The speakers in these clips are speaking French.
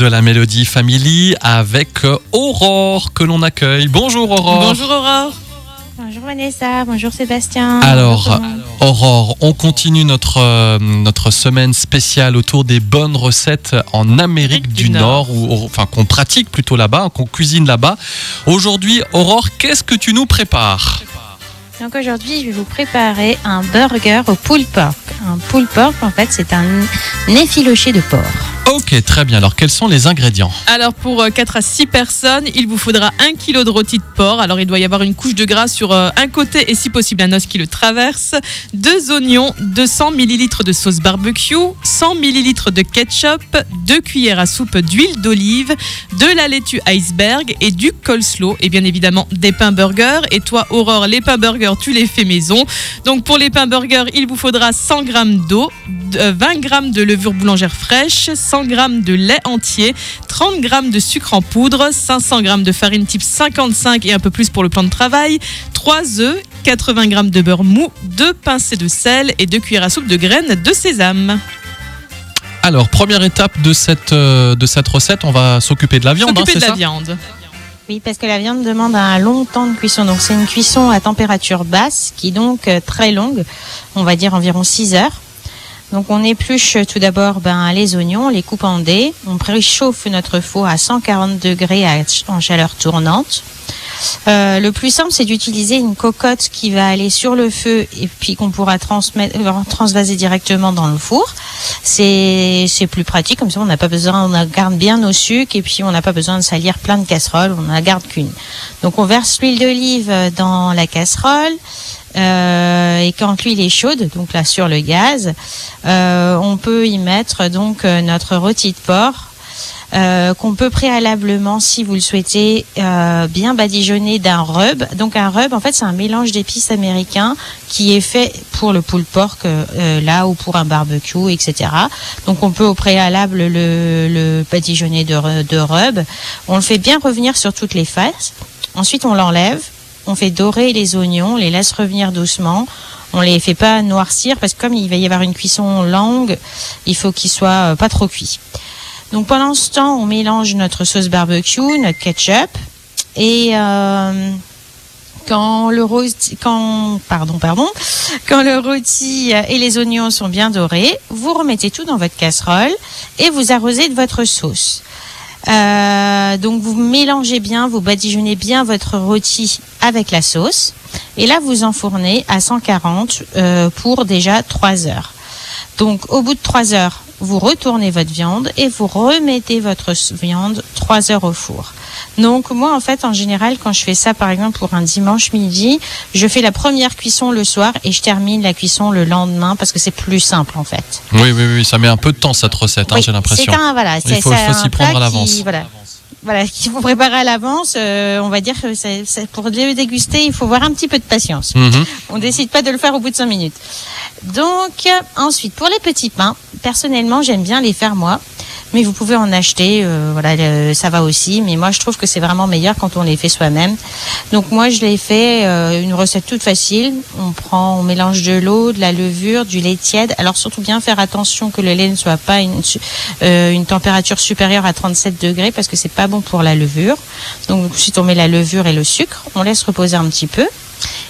de la Mélodie Family avec euh, Aurore que l'on accueille. Bonjour Aurore. Bonjour Aurore. Bonjour Vanessa, bonjour Sébastien. Alors, Aurore, on continue notre, euh, notre semaine spéciale autour des bonnes recettes en Amérique du, Nord, ou enfin qu'on pratique plutôt là-bas, qu'on cuisine là-bas. Aujourd'hui, Aurore, qu'est-ce que tu nous prépares? Donc aujourd'hui, je vais vous préparer un burger au pulled pork. Un pulled pork, en fait, c'est un effiloché de porc. Ok, très bien. Alors, quels sont les ingrédients Alors, pour 4 euh, à 6 personnes, il vous faudra 1 kg de rôti de porc. Alors, il doit y avoir une couche de gras sur euh, un côté et si possible un os qui le traverse. 2 oignons, 200 ml de sauce barbecue, 100 ml de ketchup, 2 cuillères à soupe d'huile d'olive, de la laitue iceberg et du coleslaw. Et bien évidemment, des pains burgers. Et toi, Aurore, les pains burgers, tu les fais maison. Donc, pour les pains burgers, il vous faudra 100 g d'eau, 20 euh, g de levure boulangère fraîche, 100 g de lait entier, 30 g de sucre en poudre, 500 g de farine type 55 et un peu plus pour le plan de travail, 3 œufs, 80 g de beurre mou, 2 pincées de sel et 2 cuillères à soupe de graines de sésame. Alors, première étape de cette, euh, de cette recette, on va s'occuper de la viande. Hein, s'occuper de la viande. Oui, parce que la viande demande un long temps de cuisson. Donc, c'est une cuisson à température basse qui est donc euh, très longue, on va dire environ 6 heures. Donc on épluche tout d'abord ben, les oignons, on les coupe en dés, on préchauffe notre four à 140 degrés en chaleur tournante. Euh, le plus simple, c'est d'utiliser une cocotte qui va aller sur le feu et puis qu'on pourra transmettre, euh, transvaser directement dans le four. C'est c'est plus pratique, comme ça on n'a pas besoin, on garde bien nos sucres et puis on n'a pas besoin de salir plein de casseroles, on n'en garde qu'une. Donc on verse l'huile d'olive dans la casserole. Euh, et quand l'huile est chaude, donc là sur le gaz, euh, on peut y mettre donc euh, notre rôti de porc. qu'on peut préalablement, si vous le souhaitez, bien badigeonner d'un rub. Donc un rub, en fait, c'est un mélange d'épices américains qui est fait pour le pulled pork là ou pour un barbecue, etc. Donc on peut au préalable le, le badigeonner de, de rub. On le fait bien revenir sur toutes les faces. Ensuite, on l'enlève on fait dorer les oignons, on les laisse revenir doucement. On les fait pas noircir parce que comme il va y avoir une cuisson longue, il faut qu'ils soient euh, pas trop cuits. Donc pendant ce temps, on mélange notre sauce barbecue, notre ketchup et euh, quand le rôti, quand pardon pardon, quand le rôti et les oignons sont bien dorés, vous remettez tout dans votre casserole et vous arrosez de votre sauce. Euh, donc vous mélangez bien, vous badigeonnez bien votre rôti avec la sauce. Et là, vous enfournez à 140 euh, pour déjà 3 heures. Donc au bout de 3 heures, vous retournez votre viande et vous remettez votre viande 3 heures au four. Donc moi en fait en général quand je fais ça par exemple pour un dimanche midi, je fais la première cuisson le soir et je termine la cuisson le lendemain parce que c'est plus simple en fait. Oui oui oui, ça met un peu de temps cette recette, hein, j'ai l'impression. voilà, il faut, s'y prendre à l'avance. Voilà voilà, qu'il faut préparer à l'avance. Euh, on va dire que c'est, pour le déguster, il faut avoir un petit peu de patience. Mhm. On décide pas de le faire au bout de cinq minutes. Donc ensuite, pour les petits pains, personnellement, j'aime bien les faire moi mais vous pouvez en acheter, euh, voilà, ça va aussi. Mais moi, je trouve que c'est vraiment meilleur quand on les fait soi-même. Donc moi, je l'ai fait euh, une recette toute facile. On prend, on mélange de l'eau, de la levure, du lait tiède. Alors surtout bien faire attention que le lait ne soit pas une, euh, une température supérieure à 37 degrés parce que c'est pas bon pour la levure. Donc ensuite, on met la levure et le sucre. On laisse reposer un petit peu.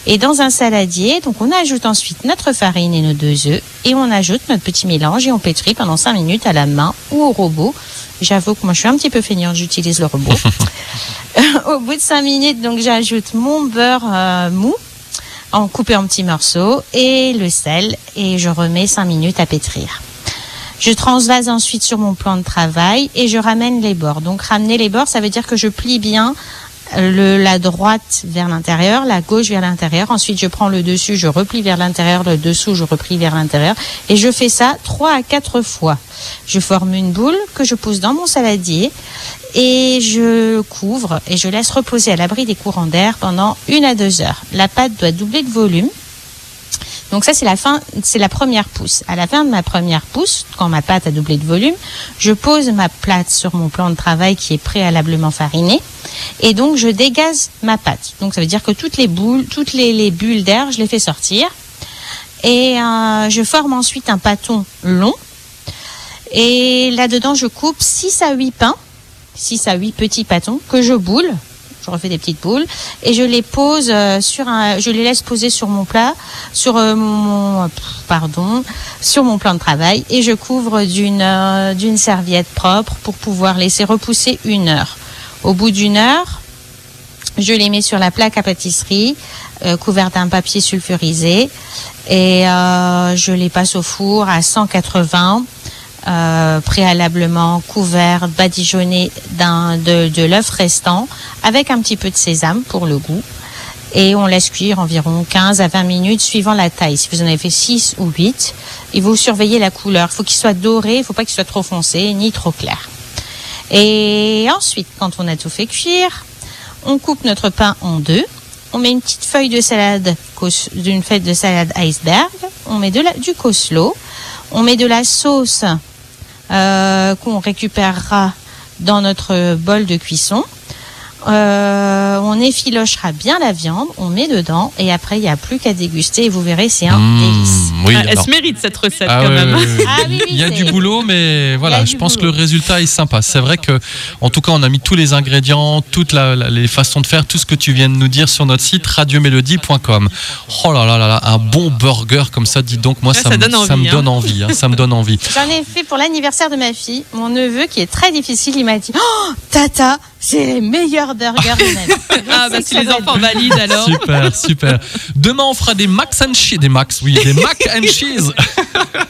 Et dans un saladier, donc on ajoute ensuite notre farine et nos deux œufs et on ajoute notre petit mélange et on pétrit pendant 5 minutes à la main ou au robot. J'avoue que moi je suis un petit peu feignante, j'utilise le robot. au bout de 5 minutes, donc j'ajoute mon beurre euh, mou en coupé en petits morceaux et le sel et je remets 5 minutes à pétrir. Je transvase ensuite sur mon plan de travail et je ramène les bords. Donc ramener les bords, ça veut dire que je plie bien le, la droite vers l'intérieur, la gauche vers l'intérieur. Ensuite, je prends le dessus, je replie vers l'intérieur, le dessous, je replie vers l'intérieur. Et je fais ça trois à quatre fois. Je forme une boule que je pose dans mon saladier et je couvre et je laisse reposer à l'abri des courants d'air pendant une à deux heures. La pâte doit doubler de volume. Donc ça, c'est la fin, c'est la première pousse. À la fin de ma première pousse, quand ma pâte a doublé de volume, je pose ma plate sur mon plan de travail qui est préalablement fariné. Et donc, je dégaze ma pâte. Donc, ça veut dire que toutes les boules, toutes les, bulles d'air, je les fais sortir. Et euh, je forme ensuite un pâton long. Et là-dedans, je coupe 6 à 8 pains, 6 à 8 petits pâtons que je boule. Je refais des petites boules et je les pose euh, sur un, je les laisse poser sur mon plat, sur euh, mon, pardon, sur mon plan de travail et je couvre d'une euh, d'une serviette propre pour pouvoir laisser repousser une heure. Au bout d'une heure, je les mets sur la plaque à pâtisserie, couverte d'un papier sulfurisé, et je les passe au four à 180, euh, préalablement couvert, badigeonné de, de l'œuf restant, avec un petit peu de sésame pour le goût. Et on laisse cuire environ 15 à 20 minutes suivant la taille. Si vous en avez fait 6 ou 8, et vous surveillez la couleur. Il faut qu'il soit doré, il faut pas qu'il soit trop foncé ni trop clair. Et ensuite, quand on a tout fait cuire, on coupe notre pain en deux. On met une petite feuille de salade, d'une feuille de salade iceberg. On met de la, du coslo. On met de la sauce qu'on récupérera dans notre bol de cuisson. Euh, on effilochera bien la viande, on met dedans et après il n'y a plus qu'à déguster et vous verrez c'est un Mmh, délice. oui, Ah, elle alors- se mérite cette recette Ah quand même. Ah oui, oui, il y a du boulot, mais voilà, je pense que le résultat est sympa. C'est vrai que, en tout cas, on a mis tous les ingrédients, toutes la- la- les façons de faire, tout ce que tu viens de nous dire sur notre site radiomélodie.com. Oh là là là là, un bon burger comme ça, dis donc, moi ça, ça me, donne ça me envie, hein. donne envie. hein, ça me donne envie. J'en ai fait pour l'anniversaire de ma fille. Mon neveu, qui est très difficile, il m'a dit Oh, Tata, c'est les meilleurs burgers de ma vie. Ah bah si les enfants valident alors. Super, super. Demain, on fera des max and cheese, des max, oui, des mac and cheese.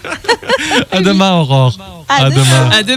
à demain, Aurore. À à demain. demain. À demain.